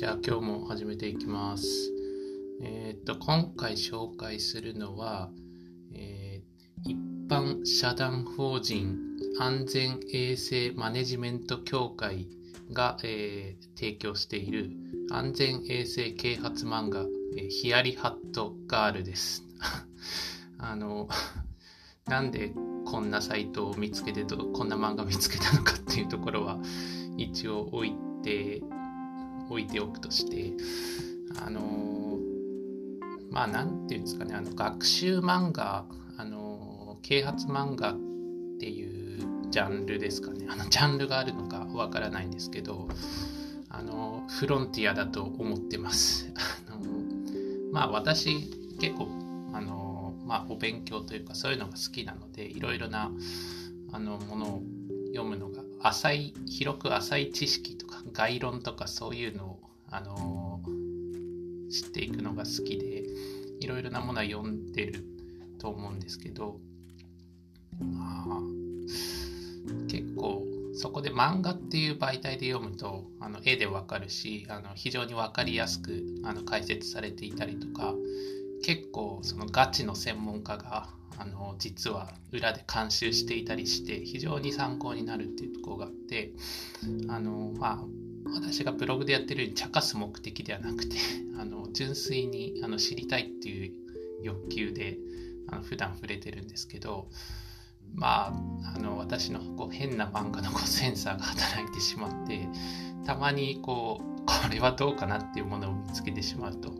じゃあ今日も始めていきます。えっ、と、今回紹介するのは、えー、一般社団法人安全衛生マネジメント協会が、えー、提供している安全衛生啓発漫画、えー、ヒヤリハットガールです。あの、なんでこんなサイトを見つけてと、こんな漫画見つけたのかっていうところは一応置いて置いておくとしてあのまあ何て言うんですかねあの学習漫画あの啓発漫画っていうジャンルですかね。あのジャンルがあるのかわからないんですけどあのフロンティアだと思ってます。あのまあ私結構あのまあお勉強というかそういうのが好きなのでいろいろなあのものを読むのが浅い広く浅い知識概論とかそういうのを、あのー、知っていくのが好きでいろいろなものは読んでると思うんですけどまあ結構そこで漫画っていう媒体で読むとあの絵でわかるしあの非常に分かりやすくあの解説されていたりとか結構そのガチの専門家があの実は裏で監修していたりして非常に参考になるっていうところがあってあのまあ私がブログでやってるように茶化す目的ではなくて あの純粋にあの知りたいっていう欲求であの普段触れてるんですけどまああの私のこう変な漫画のこうセンサーが働いてしまってたまにこうこれはどうかなっていうものを見つけてしまうと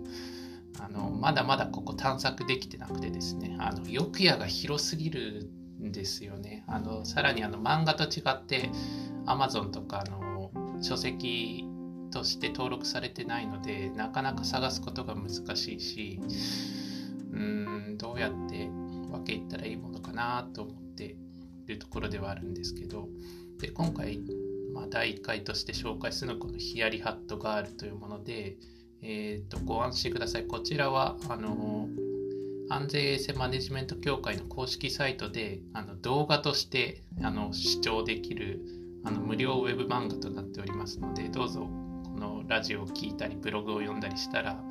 のまだまだここ探索できてなくてですね。あの欲野が広すぎるんですよね。あのさらにあの漫画と違って Amazon とかの書籍として登録されてないのでなかなか探すことが難しいしうーんどうやって分けいったらいいものかなと思ってるところではあるんですけど。で今回、まあ、第1回として紹介するのはこのヒヤリハットガールというものでえーと、ご安心ください。こちらはあの安全衛生マネジメント協会の公式サイトであの動画としてあの視聴できるあの無料ウェブ漫画となっておりますのでどうぞこのラジオを聴いたりブログを読んだりしたら、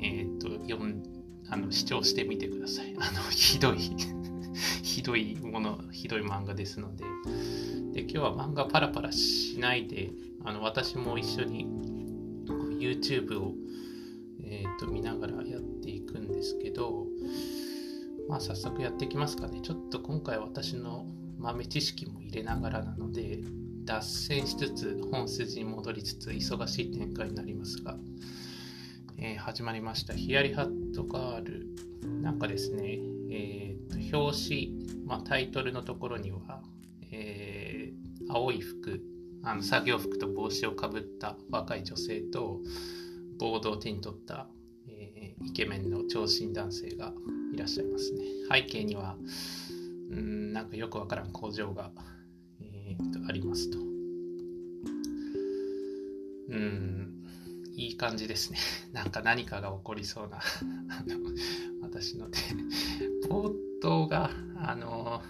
えーと、読んあの視聴してみてください。あのひどい ひどいものひどい漫画ですのでで今日は漫画パラパラしないであの私も一緒に YouTube をえーと、見ながらやっていくんですけど、まあ、早速やっていきますかね。ちょっと今回私の豆知識も入れながらなので、脱線しつつ本筋に戻りつつ忙しい展開になりますが、えー、始まりましたヒヤリハットガールなんかですね、えーと、表紙、まあ、タイトルのところには、えー、青い服あの作業服と帽子をかぶった若い女性とボードを手に取った、えー、イケメンの長身男性がいらっしゃいますね。背景には、うん、なんかよくわからん工場が、えー、とありますと。うん、いい感じですね。なんか何かが起こりそうな 私の手。冒頭が、あの、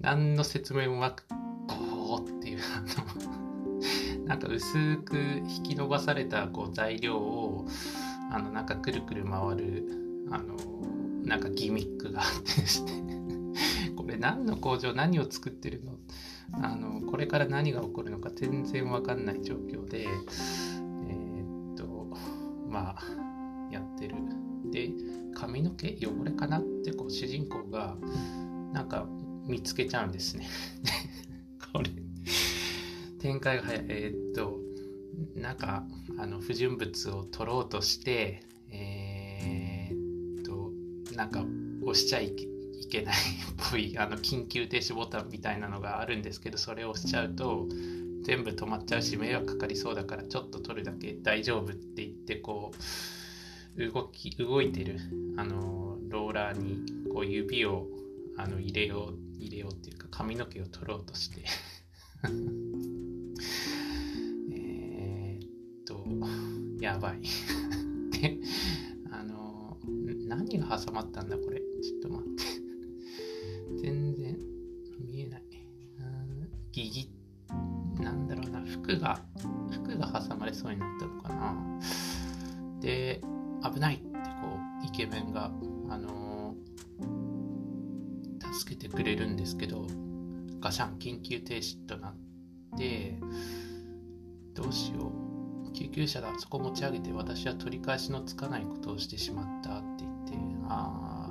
何の説明もなく、っていう、なんか薄く引き伸ばされたこう材料をあのなんかくるくる回るあのなんかギミックがあってですねこれ何の工場何を作ってるのあのこれから何が起こるのか全然わかんない状況でえー、っとまあやってる。で髪の毛汚れかなってこう主人公がなんか見つけちゃうんですね。これ展開が早い。えー、っと、なんか、あの、不純物を取ろうとして、えー、っと、なんか、押しちゃいけないっぽい、あの、緊急停止ボタンみたいなのがあるんですけど、それを押しちゃうと、全部止まっちゃうし、迷惑かかりそうだから、ちょっと取るだけ大丈夫って言って、こう、動き、動いてる、あの、ローラーに、こう、指を、あの、入れよう、入れようっていうか、髪の毛を取ろうとして えっとやばい で、あの、何が挟まったんだこれ？ちょっと待って。急停止となってどうしよう救急車だそこ持ち上げて私は取り返しのつかないことをしてしまったって言ってあ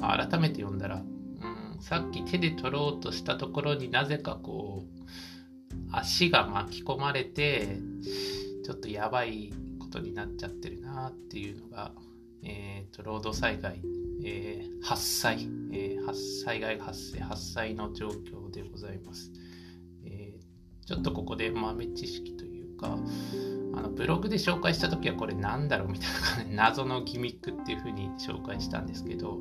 あ改めて読んだら、うん、さっき手で取ろうとしたところになぜかこう足が巻き込まれてちょっとやばいことになっちゃってるなっていうのが、えーと、労働災害、えー、発災、えー、災害発生発災の状況でございます、えー、ちょっとここで豆知識というかあのブログで紹介した時はこれなんだろうみたいな感じ 謎のギミックっていう風に紹介したんですけど、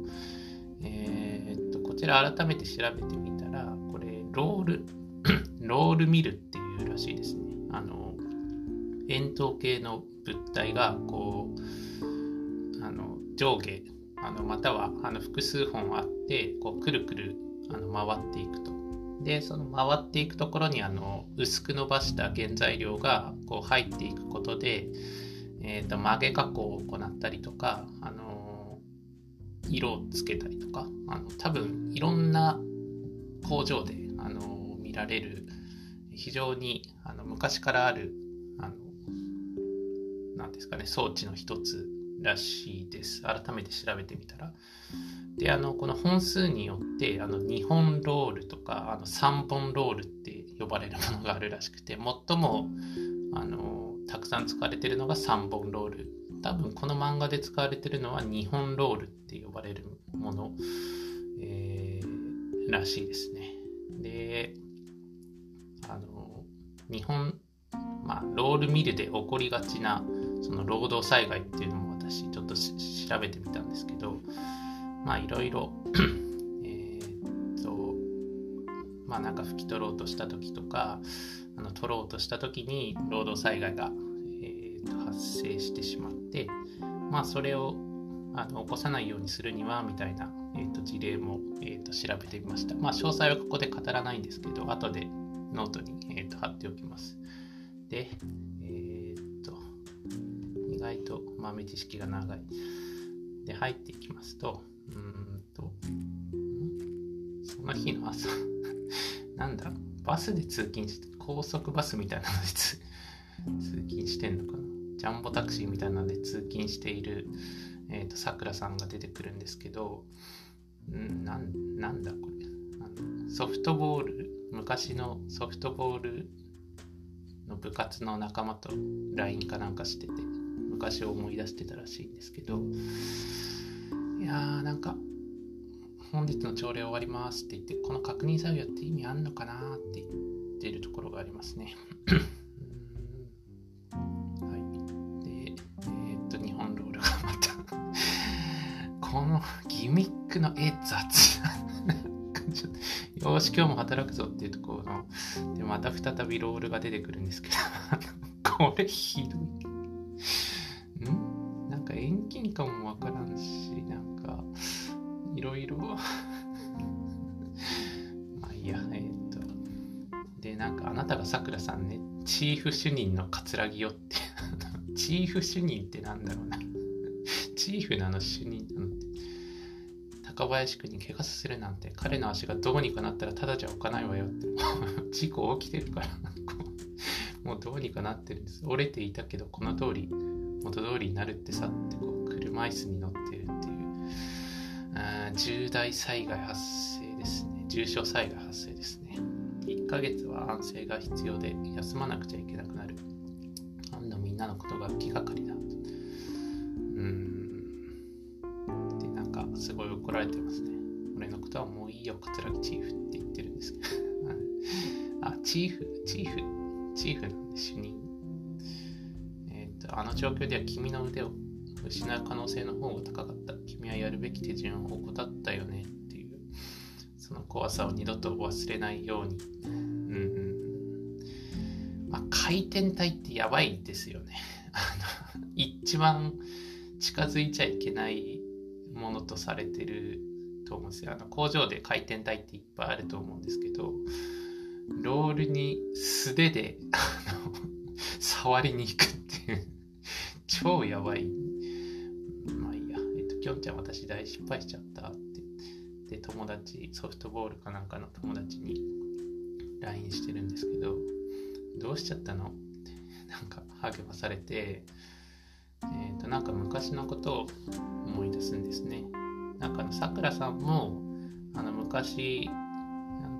えー、っとこちら改めて調べてみたらこれロール ロールミルっていうらしいですね。あの円筒形の物体がこうあの上下あのまたはあの複数本あってこうくるくるあの回っていくと。でその回っていくところにあの薄く伸ばした原材料がこう入っていくことで、えーと、曲げ加工を行ったりとか、あの色をつけたりとかあの多分いろんな工場で、あの見られる非常にあの昔からあるあのなんですかね装置の一つらしいです。改めて調べてみたら。で、あの、この本数によって、あの、2本ロールとか、あの、3本ロールって呼ばれるものがあるらしくて、最も、あの、たくさん使われてるのが3本ロール。多分、この漫画で使われてるのは2本ロールって呼ばれるもの、えー、らしいですね。で、あの日本、まあ、ロールミルで起こりがちなその労働災害っていうのも私ちょっと調べてみたんですけどまあいろいろ えっとまあなんか拭き取ろうとした時とかあの取ろうとした時に労働災害が、えー、と発生してしまってまあそれをあの起こさないようにするにはみたいな、えー、と事例も、えー、と調べてみました。まあ詳細はここで語らないんですけど後でノートに、えーと、貼っておきます。で、意外と豆知識が長い。で、入っていきますと、うんと、その日の朝 なんだ、バスで通勤して、高速バスみたいなので通勤してんのかな？ジャンボタクシーみたいなので通勤している、えっ、ー、と、さくらさんが出てくるんですけど、んなんなんだこれ？あの。ソフトボール昔のソフトボールの部活の仲間と LINE かなんかしてて昔を思い出してたらしいんですけどいやーなんか本日の朝礼終わりますって言ってこの確認作業って意味あんのかなって言ってるところがありますね。はい。でえー、っと日本ロールがまた このギミックの絵雑よし、今日も働くぞっていうところの、で、また再びロールが出てくるんですけど、これひどい。ろいろ。まあいいや、えー、っと。で、なんかあなたがさくらさんね、チーフ主任の葛城よって。チーフ主任ってなんだろうな。チーフなの主任なのって。若林君に怪我させるなんて彼の足がどうにかなったらただじゃ置かないわよって。事故起きてるから。もうどうにかなってるんです。折れていたけどこの通り元通りになるってさってこう車椅子に乗って。重大災害発生ですね重症災害発生ですね1ヶ月は安静が必要で休まなくちゃいけなくなるあんなみんなのことが気がかりだうんでなんかすごい怒られてますね。俺のことはもういいよ、桂木チーフって言ってるんですけど。あ、チーフ、チーフ、チーフなんで主任。えっ、と、あの状況では君の腕を失う可能性の方が高かった。はやるべき手順を怠ったよねっていう、その怖さを二度と忘れないように。うん。まあ、回転体ってやばいですよね。あの、一番近づいちゃいけないものとされてると思うんですよ。あの工場で回転台っていっぱいあると思うんですけど、ロールに素手で触りに行くっていう超やばい。まあいいや。えっと、きょんちゃん私大失敗しちゃったって。で友達ソフトボールかなんかの友達に LINE してるんですけどどうしちゃったの？ってなんか励まされてえーと、なんか昔のことを思い出すんですねなんかさくらさんもあの昔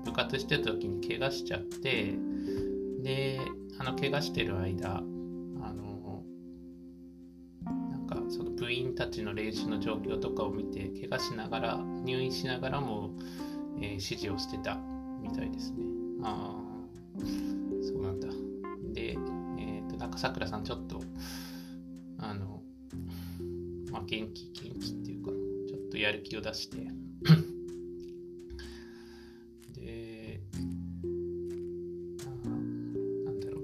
部活してた時に怪我しちゃってであの怪我してる間その部員たちの練習の状況とかを見て怪我しながら入院しながらも、えー、指示をしてたみたいですね。ああそうなんだ。で、えーと、なんかさくらさんちょっとあのまあ元気元気っていうかちょっとやる気を出して。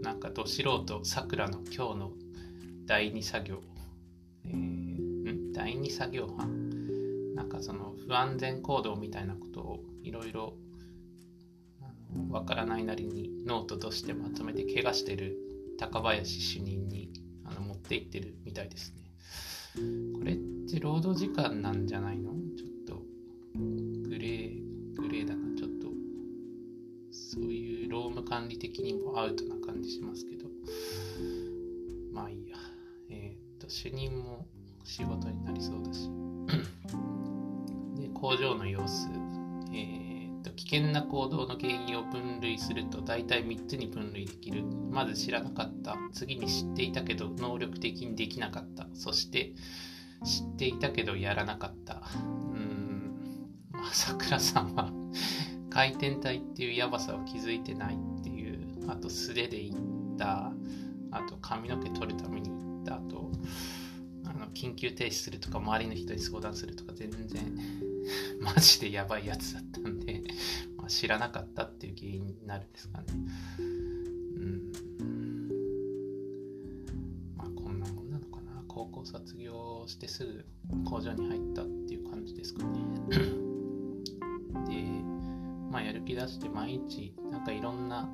なんかど素人さくらの今日の第2作業、作業班なんかその不安全行動みたいなことをいろいろわからないなりにノートとしてまとめて怪我してる高林主任にあの持って行ってるみたいですね。これって労働時間なんじゃないの？ちょっとグレーグレーだな。ちょっとそういう労務管理的にもアウトな感じしますけど。まあいいや。えっ、と主任も仕事になりそうだし。で工場の様子。えっ、と危険な行動の原因を分類すると大体3つに分類できる。まず知らなかった。次に知っていたけど能力的にできなかった。そして知っていたけどやらなかった。うん。まあさんは回転体っていうやばさを気づいてないっていう。あと素手で行った。あと髪の毛取るために行った。あと緊急停止するとか周りの人に相談するとか全然 マジでやばいやつだったんで、まあ、知らなかったっていう原因になるんですかね。うん。まあこんなもんなのかな。高校卒業してすぐ工場に入ったっていう感じですかね。でまあ、やる気出して毎日なんかいろんな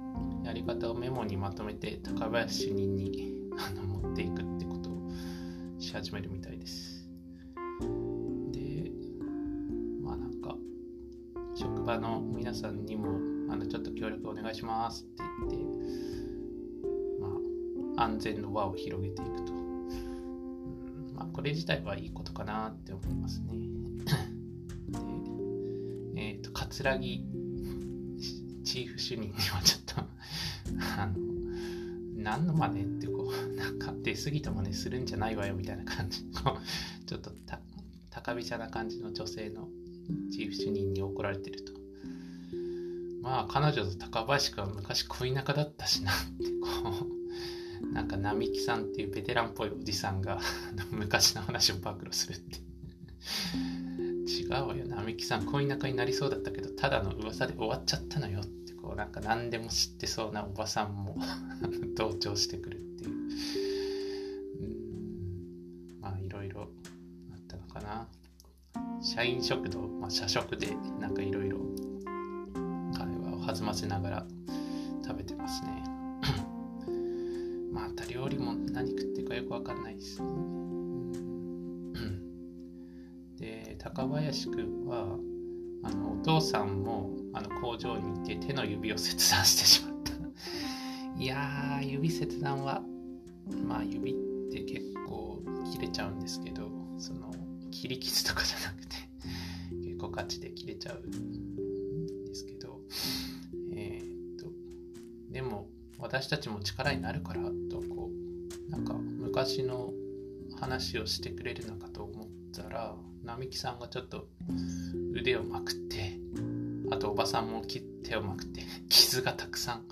やり方をメモにまとめて高林主任に あの持っていくってし始めるみたいです。でまあなんか職場の皆さんにもあのちょっと協力お願いしますって言ってまあ安全の輪を広げていくと。うんまあ、これ自体はいいことかなって思いますね。でえっ、ー、と、葛城チーフ主任にはちょっとあの、何の真似ってこう、なんか出過ぎた真似するんじゃないわよみたいな感じ、こう、ちょっと高飛車な感じの女性のチーフ主任に怒られてると。まあ彼女と高林君は昔恋仲だったしなってこう なんか並木さんっていうベテランっぽいおじさんが 昔の話を暴露するって違うわよ。並木さん恋仲になりそうだったけどただの噂で終わっちゃったのよってこうなんか何でも知ってそうなおばさんも 同調してくる社員食堂、まあ、社食でなんかいろいろ会話を弾ませながら食べてますね。また料理も何食ってるかよくわかんないです。ね で高林くんはあのお父さんもあの工場にいて手の指を切断してしまった。いやー指切断はまあ指って結構切れちゃうんですけどその切り傷とかじゃなくて。構ガチで切れちゃうんですけどえー、っとでも私たちも力になるからとこうなんか昔の話をしてくれるのかと思ったら並木さんがちょっと腕をまくってあとおばさんも手をまくって傷がたくさん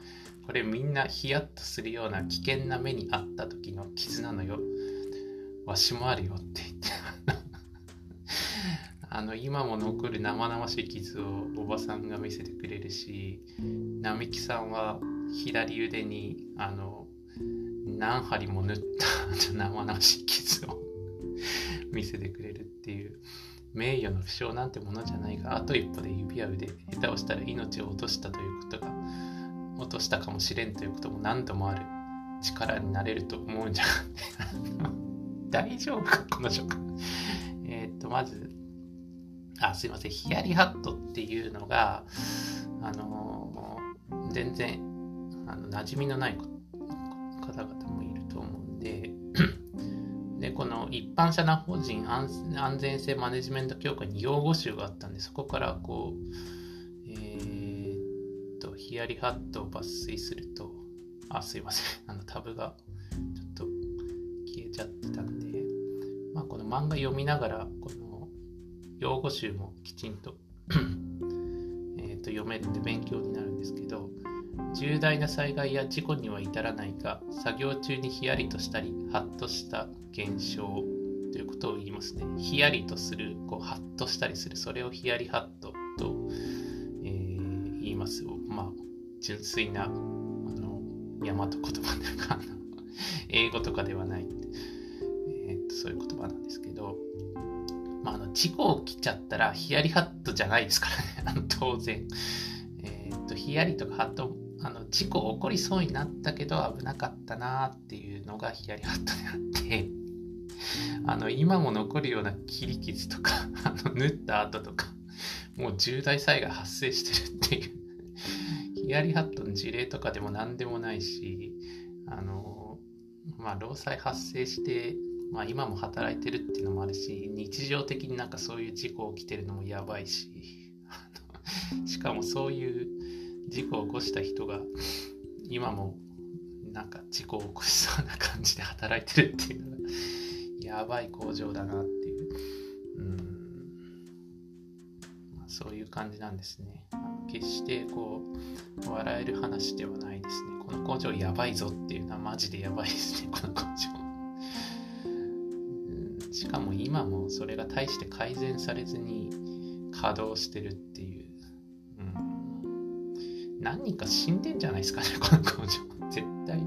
これみんなヒヤッとするような危険な目にあった時の傷なのよ。わしもあるよって言ってあの今も残る生々しい傷をおばさんが見せてくれるし並木さんは左腕にあの何針も縫った生々しい傷を 見せてくれるっていう名誉の負傷なんてものじゃないがあと一歩で指輪腕下手をしたら命を落としたということが落としたかもしれんということも何度もある。力になれると思うんじゃ 大丈夫かこの職。えっとまずあ、すいません、ヒヤリハットっていうのが、あのー、全然、あの馴染みのない方々もいると思うんで、で、この一般社団法人安全性マネジメント協会に用語集があったんで、そこからこう、えー、っと、ヒヤリハットを抜粋すると、あ、すいません、あのタブがちょっと消えちゃってたんで、まあ、この漫画読みながら、この用語集もきちんと えと読めるんで勉強になるんですけど、重大な災害や事故には至らないが、作業中にヒヤリとしたり、ハッとした現象ということを言いますね。ヒヤリとする、こうハッとしたりする、それをヒヤリハットと、えー、言います。まあ、純粋な、あの、大和言葉というか、英語とかではない、えー、とそういう言葉なんですけど、の事故起きちゃったらヒヤリハットじゃないですからね、あの当然。えっ、と、ヒヤリとかハットあの事故起こりそうになったけど危なかったなっていうのがヒヤリハットであって。あの今も残るような切り傷とかあの縫った跡とかもう重大災害発生してるっていう。ヒヤリハットの事例とかでも何でもないしあのまあ労災発生してまあ今も働いてるっていうのもあるし日常的になんかそういう事故起きてるのもやばいししかもそういう事故を起こした人が今もなんか事故を起こしそうな感じで働いてるっていうのがやばい工場だなっていう。うん、まあ、そういう感じなんですね。決してこう笑える話ではないですね。この工場やばいぞっていうのはマジでやばいですね。この工場。しかも今もそれが大して改善されずに稼働してるっていう。何人か死んでんじゃないですかね、この工場。絶対、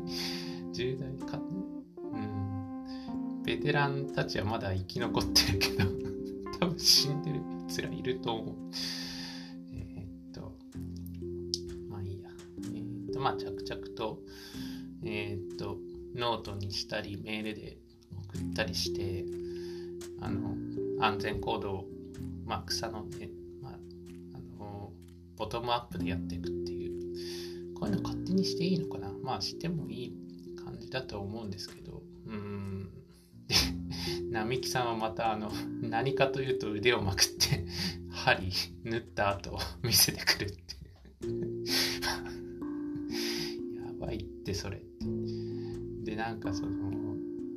重大か、うん。ベテランたちはまだ生き残ってるけど、多分死んでる奴らいると思う。えー、っと、まあいいや。えー、っと、まあ着々と、えー、っと、ノートにしたり、メールで送ったりして、あの、安全行動を、まあ、草のね、まあ、あの、ボトムアップでやっていくっていうこういうの勝手にしていいのかな？まあしてもいい感じだと思うんですけど、うん。で、並木さんはまたあの、何かというと腕をまくって、針縫った後見せてくるって やばいってそれ。で、なんかその、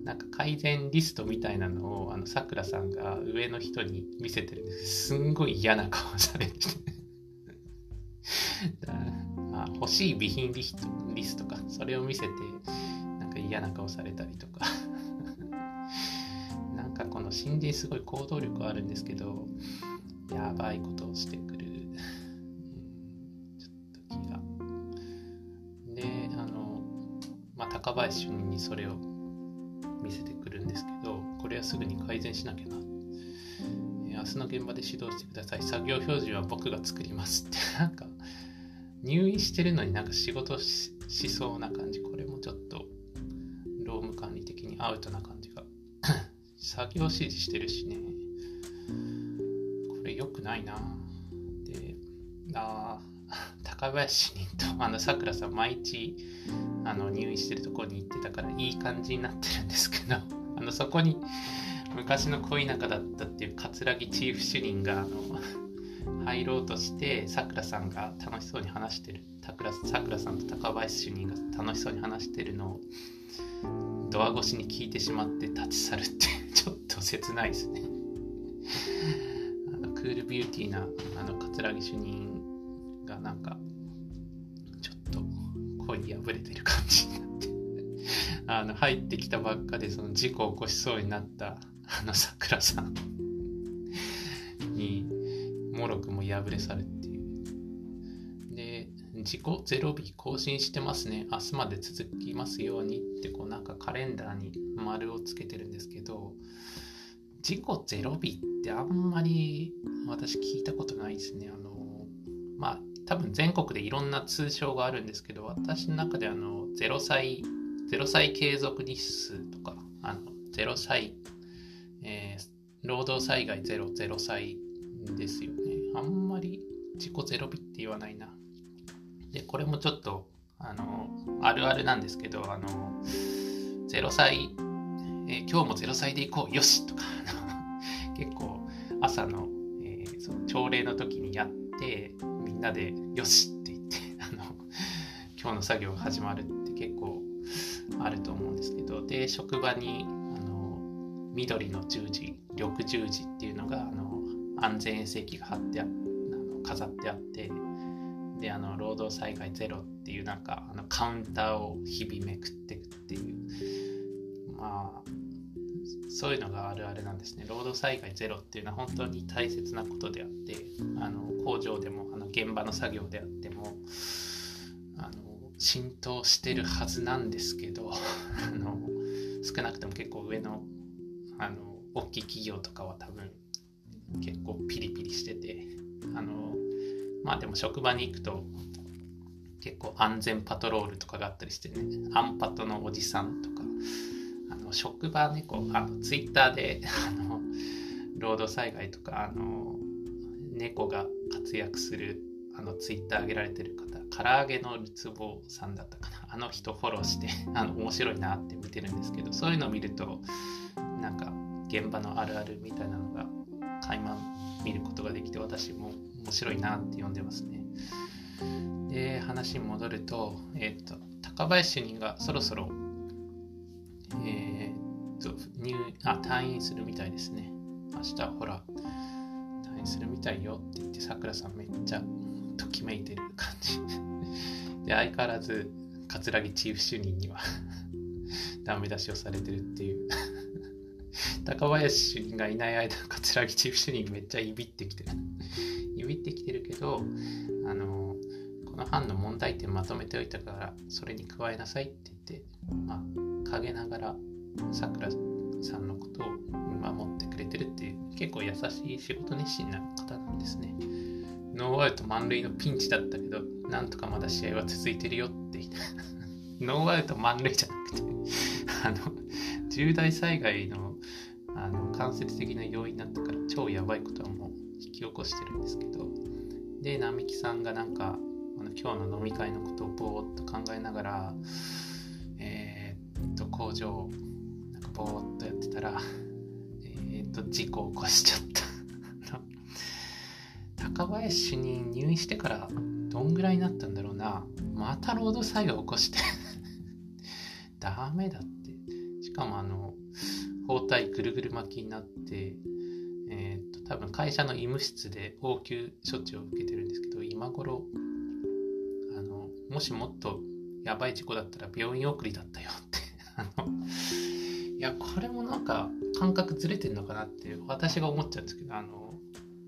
なんか改善リストみたいなのを、あの、さくらさんが上の人に見せてるんです。すんごい嫌な顔されてて欲しい備品リストリストか、それを見せて、なんか嫌な顔されたりとか なんかこの心霊すごい行動力あるんですけど、やばいことをしてくる。ちょっと気が。で、あの、まあ、高林主任にそれを見せてくるんですけど、これはすぐに改善しなきゃなえ。明日の現場で指導してください。作業標準は僕が作りますって、なんか、入院してるのになんか仕事しそうな感じ。これもちょっと、労務管理的にアウトな感じが。作業指示してるしね。これ良くないな。で、あ高林主任とあのさくらさん毎日あの入院してるところに行ってたからいい感じになってるんですけど、あのそこに昔の恋仲だったっていう桂木チーフ主任があの入ろうとしてさくらさんが楽しそうに話してるさくらさんと高林主任が楽しそうに話してるのをドア越しに聞いてしまって立ち去るって ちょっと切ないですね。あのクールビューティーなあの桂木主任がなんか恋に破れてる感じになってあの入ってきたばっかでその事故を起こしそうになったあのさくらさんにもろくも破れ去るっていう。で、自己ゼロ日更新してますね。明日まで続きますようにってこうなんかカレンダーに丸をつけてるんですけど、自己ゼロ日ってあんまり私聞いたことないですね。あの、まあ多分全国でいろんな通称があるんですけど、私の中であの、0歳、0歳継続日数とか、あの、0歳、えー、労働災害0、0歳ですよね。あんまり自己ゼロ日って言わないな。で、これもちょっと、あの、あるあるなんですけど、あの、0歳、えー、今日も0歳で行こう、よしとか、結構朝の、えー、その朝礼の時にやって、みんなでよしって言って、あの、今日の作業が始まるって結構あると思うんですけど、で、職場に、あの、緑の十字、緑十字っていうのが、あの、安全衛生器が貼ってあの飾ってあって、であの労働災害ゼロっていうなんかあのカウンターを日々めくっていくっていうまあそういうのがあるあるなんですね。労働災害ゼロっていうのは本当に大切なことであってあの工場でも現場の作業であってもあの浸透してるはずなんですけど あの少なくとも結構上のあの大きい企業とかは多分結構ピリピリしててあのまあでも職場に行くと結構安全パトロールとかがあったりしてねアンパトのおじさんとかあの職場ねこうあのツイッターであの労働災害とかあの猫が活躍するあのツイッター上げられてる方唐揚げのるつぼさんだったかな あの人フォローして あの面白いなって見てるんですけどそういうのを見るとなんか現場のあるあるみたいなのが垣間見ることができて私も面白いなって読んでますね。で話に戻ると,、えーと、高林主任がそろそろ、えーと、入あ退院するみたいですね。明日ほら退院するみたいよって言ってさくらさんめっちゃときめいてる感じ。で相変わらず桂木チーフ主任には ダメ出しをされてるっていう 高林主任がいない間、桂木チーフ主任めっちゃいびってきてる。いびってきてるけど、あの、この班の問題点まとめておいたから、それに加えなさいって言って、まあ、陰ながら、さくらさんのことを守って、結構優しい仕事熱心な方なんですね。ノーアウト満塁のピンチだったけど、なんとかまだ試合は続いてるよって言って、ノーアウト満塁じゃなくて。あの、重大災害のあの間接的な要因だったから超やばいことはもう引き起こしてるんですけど。で並木さんがなんかあの今日の飲み会のことをぼーっと考えながらえー、っと工場なんかぼーっとやってたら、と事故を起こしちゃった。高林主任入院してからどんぐらいになったんだろうな。また労働災害起こして。ダメだって。しかもあの包帯ぐるぐる巻きになって、えー、っと多分会社の医務室で応急処置を受けてるんですけど今頃あのもしもっとやばい事故だったら病院送りだったよって。あのいやこれもなんか感覚ずれてるのかなって私が思っちゃうんですけどあの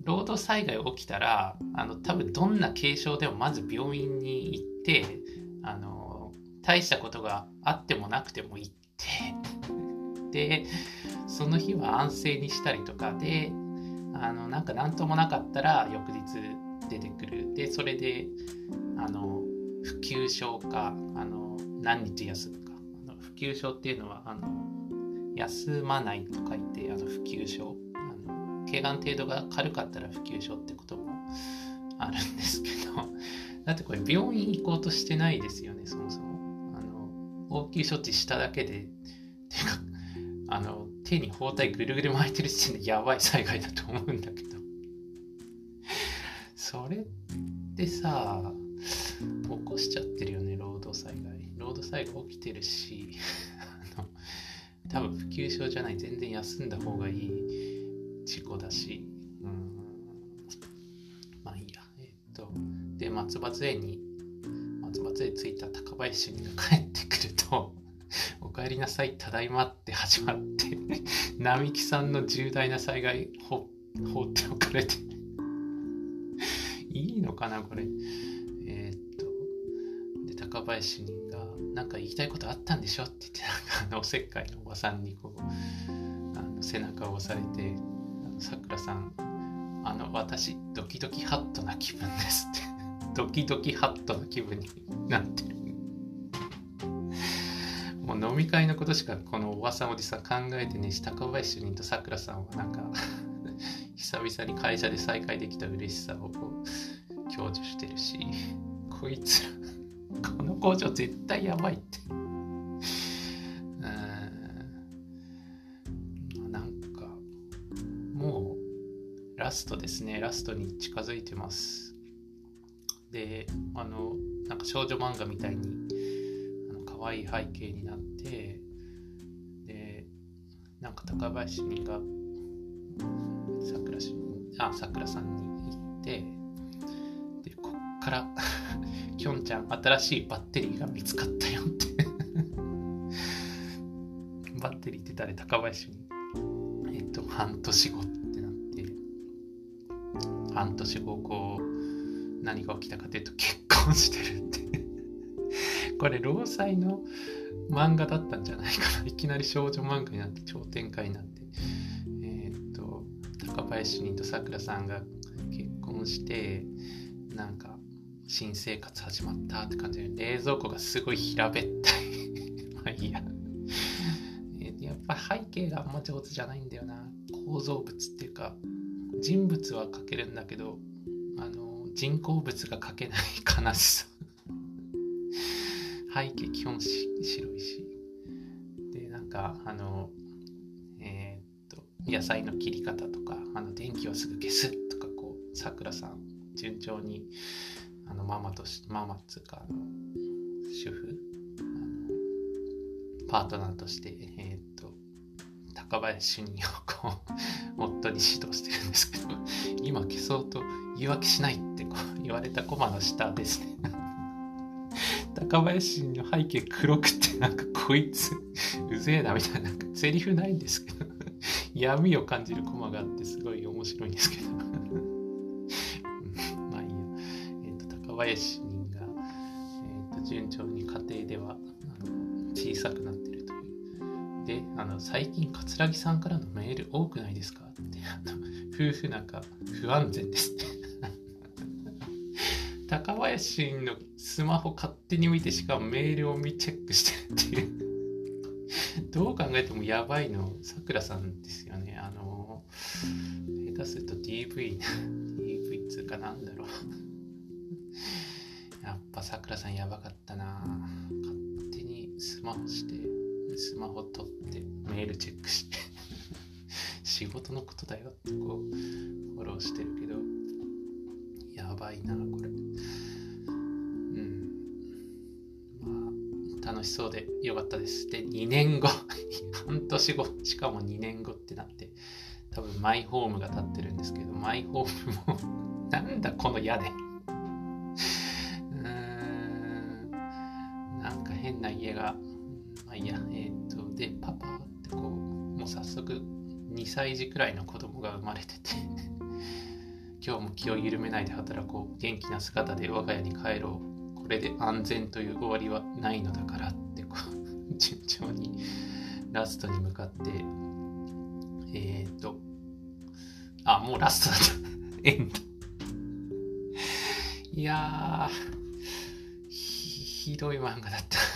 労働災害起きたらあの多分どんな軽症でもまず病院に行ってあの大したことがあってもなくても行ってでその日は安静にしたりとかであのなんか何ともなかったら翌日出てくる。でそれであの不休症かあの何日休むか。あの不休症っていうのはあの休まないと書いてあの不休症。あの怪我程度が軽かったら不休症ってこともあるんですけど。だってこれ病院行こうとしてないですよねそもそも。あの応急処置しただけで。てかあの、手に包帯ぐるぐる巻いてる時点でやばい災害だと思うんだけど。それってさ、起こしちゃってるよね、労働災害。労働災害起きてるし、多分不急症じゃない、全然休んだ方がいい事故だし、うん、まあいいや。えっと、で、松葉杖に、松葉杖ついた高林主任が帰ってくると、お帰りなさい、ただいまって始まって並木さんの重大な災害放っておかれていいのかな、これ。えー、っと、で、高林主任が、なんか言いたいことあったんでしょって言って、なんかあの、おせっかいのおばさんにこう、あの背中を押されて、さくらさん、あの、私、ドキドキハットな気分ですって ドキドキハットな気分になってる。もう飲み会のことしかこのおばさんおじさん考えてねし高林主任とさくらさんはなんか 久々に会社で再会できた嬉しさをこう享受してるしこいつらこの工場絶対やばいって。なんかもうラストですね。ラストに近づいてます。であのなんか少女漫画みたいにあの可愛い背景になってでなんか高林にがさくらしあさくらさんに行ってでこっからきょんちゃん新しいバッテリーが見つかったよって。バッテリーって誰？高林にえっと半年後ってなって。半年後こう何が起きたかというと結婚してるって。これ労災の漫画だったんじゃないかな。いきなり少女漫画になって超展開になって。えー、っと高林人とさくらさんが結婚してなんか新生活始まったって感じで冷蔵庫がすごい平べったい。まあいいや。やっぱ背景があんま上手じゃないんだよな。構造物っていうか人物は描けるんだけどあの人工物が描けない悲しさ。背景基本し白いし。でなんかあのえー、っと野菜の切り方とかあの電気をすぐ消すとかこうさくらさん順調にあのママとしママっつうかあの主婦？パートナーとして、えー、っと高林にをこう 夫に指導してるんですけど今消そうと言い訳しないってこう言われたコマの下ですね。高林の背景黒くてなんかこいつうぜえなみたいななんかセリフないんですけど闇を感じるコマがあってすごい面白いんですけど。えーと、高林人が、えーと、順調に家庭ではあの小さくなってるという。であの最近桂木さんからのメール多くないですかってあの夫婦仲不安全ですね 高林のスマホ勝手に見てしかもメールを見チェックしてるっていう。どう考えてもやばいのさくらさんですよね。あの下手すると DV DV っつうかなんだろう。ぱさくらさんやばかったな。勝手にスマホしてスマホ取ってメールチェックして 仕事のことだよってこうフォローしてるけどやばいなこれ。うん。まあ楽しそうでよかったです。で2年後 半年後しかも2年後ってなって多分マイホームが建ってるんですけどマイホームもなんだこの屋根。歳児くらいの子供が生まれてて 今日も気を緩めないで働こう元気な姿で我が家に帰ろう。これで安全という終わりはないのだからってこう 順調にラストに向かってえっ、ー、とあもうラストだった。エンド。いやひどい漫画だった。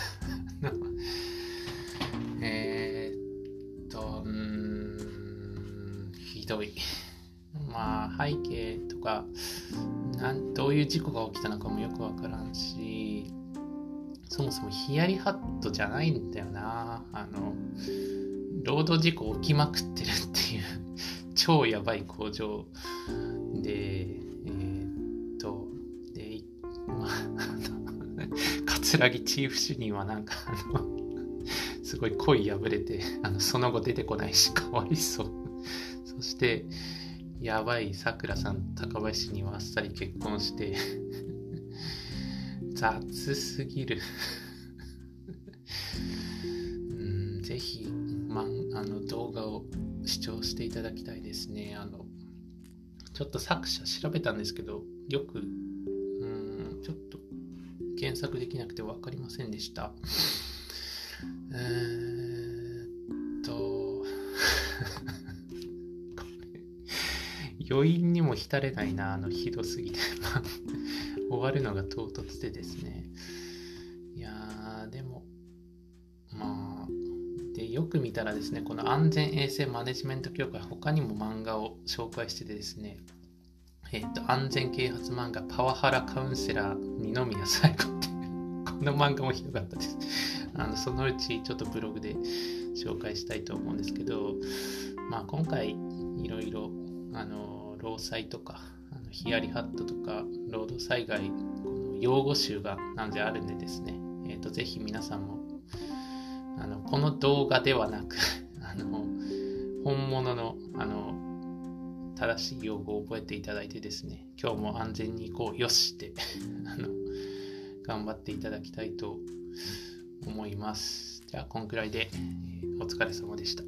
うんひどいまあ背景とかなんどういう事故が起きたのかもよくわからんしそもそもヒヤリハットじゃないんだよな。あの労働事故起きまくってるっていう超やばい工場でえー、っとでまあ 桂木チーフ主任はなんかあのすごい恋破れてあのその後出てこないしかわいそうそしてやばいさくらさん高林にはあっさり結婚して 雑すぎる。うんぜひ、ま、あの動画を視聴していただきたいですね。あのちょっと作者調べたんですけどよくうんちょっと検索できなくて分かりませんでした。えー、っと 余韻にも浸れないな、あの、ひどすぎて。終わるのが唐突でですね。いやー、でも、まあ、で、よく見たらですね、この安全衛生マネジメント協会、他にも漫画を紹介しててですね、えっ、ー、と、安全啓発漫画、パワハラカウンセラー、二宮最後って この漫画もひどかったです。あのそのうちちょっとブログで紹介したいと思うんですけど、まあ、今回いろいろあの労災とかあのヒヤリハットとか労働災害この用語集がなんであるんでですね、えーと、ぜひ皆さんもあのこの動画ではなく あの本物のあの正しい用語を覚えていただいてですね今日も安全に行こうよしって あの頑張っていただきたいと思います。じゃあ、こんくらいでお疲れ様でした。